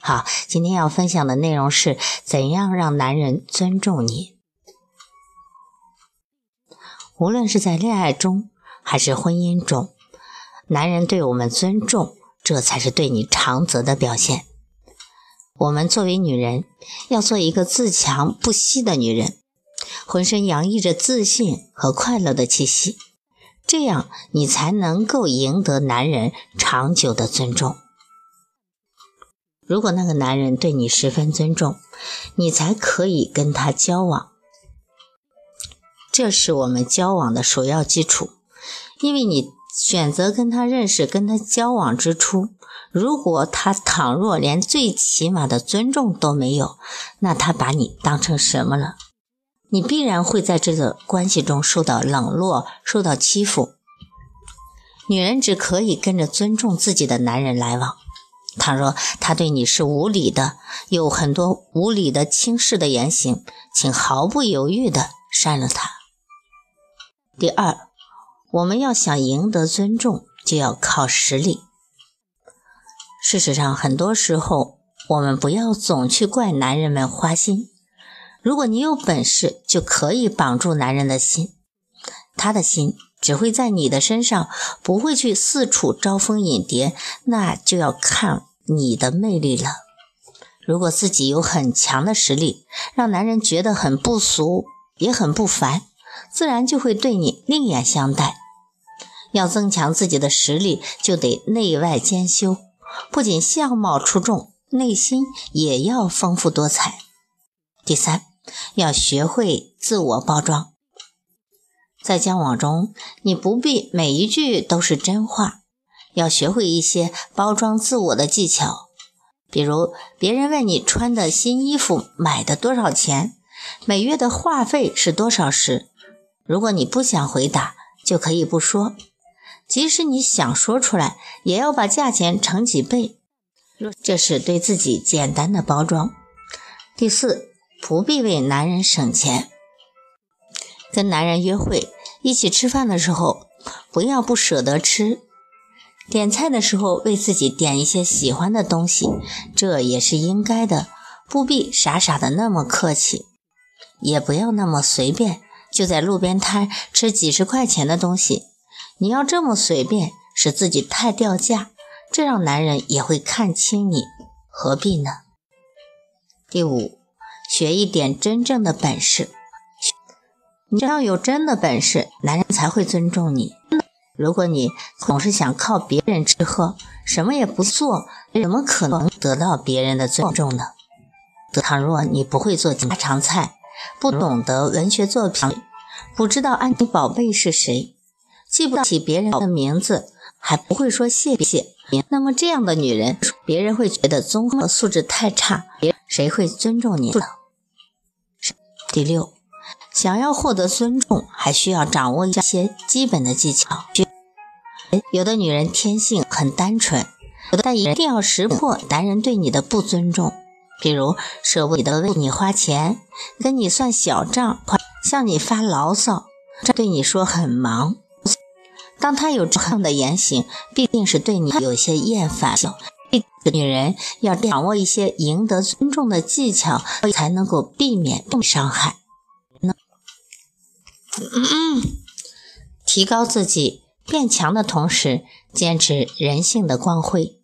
好，今天要分享的内容是怎样让男人尊重你。无论是在恋爱中还是婚姻中，男人对我们尊重，这才是对你长泽的表现。我们作为女人，要做一个自强不息的女人，浑身洋溢着自信和快乐的气息，这样你才能够赢得男人长久的尊重。如果那个男人对你十分尊重，你才可以跟他交往。这是我们交往的首要基础。因为你选择跟他认识、跟他交往之初，如果他倘若连最起码的尊重都没有，那他把你当成什么了？你必然会在这个关系中受到冷落、受到欺负。女人只可以跟着尊重自己的男人来往。倘若他对你是无理的，有很多无理的轻视的言行，请毫不犹豫的删了他。第二，我们要想赢得尊重，就要靠实力。事实上，很多时候我们不要总去怪男人们花心。如果你有本事，就可以绑住男人的心，他的心只会在你的身上，不会去四处招蜂引蝶，那就要看。你的魅力了。如果自己有很强的实力，让男人觉得很不俗，也很不凡，自然就会对你另眼相待。要增强自己的实力，就得内外兼修，不仅相貌出众，内心也要丰富多彩。第三，要学会自我包装。在交往中，你不必每一句都是真话。要学会一些包装自我的技巧，比如别人问你穿的新衣服买的多少钱，每月的话费是多少时，如果你不想回答，就可以不说；即使你想说出来，也要把价钱乘几倍，这是对自己简单的包装。第四，不必为男人省钱。跟男人约会一起吃饭的时候，不要不舍得吃。点菜的时候为自己点一些喜欢的东西，这也是应该的，不必傻傻的那么客气，也不要那么随便，就在路边摊吃几十块钱的东西。你要这么随便，使自己太掉价，这让男人也会看清你，何必呢？第五，学一点真正的本事，你要有真的本事，男人才会尊重你。如果你总是想靠别人吃喝，什么也不做，怎么可能得到别人的尊重呢？倘若你不会做家常菜，不懂得文学作品，不知道安妮宝贝是谁，记不起别人的名字，还不会说谢谢，那么这样的女人，别人会觉得综合素质太差，谁会尊重你呢？第六，想要获得尊重，还需要掌握一些基本的技巧。有的女人天性很单纯，但一定要识破男人对你的不尊重，比如舍不得为你花钱，跟你算小账，向你发牢骚，对你说很忙。当他有这样的言行，必定是对你有些厌烦。女人要掌握一些赢得尊重的技巧，才能够避免被伤害。嗯，提高自己。变强的同时，坚持人性的光辉。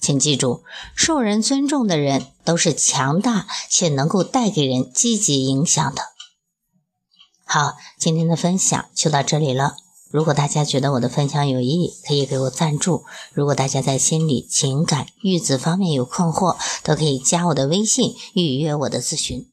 请记住，受人尊重的人都是强大且能够带给人积极影响的。好，今天的分享就到这里了。如果大家觉得我的分享有意义，可以给我赞助。如果大家在心理、情感、育子方面有困惑，都可以加我的微信预约我的咨询。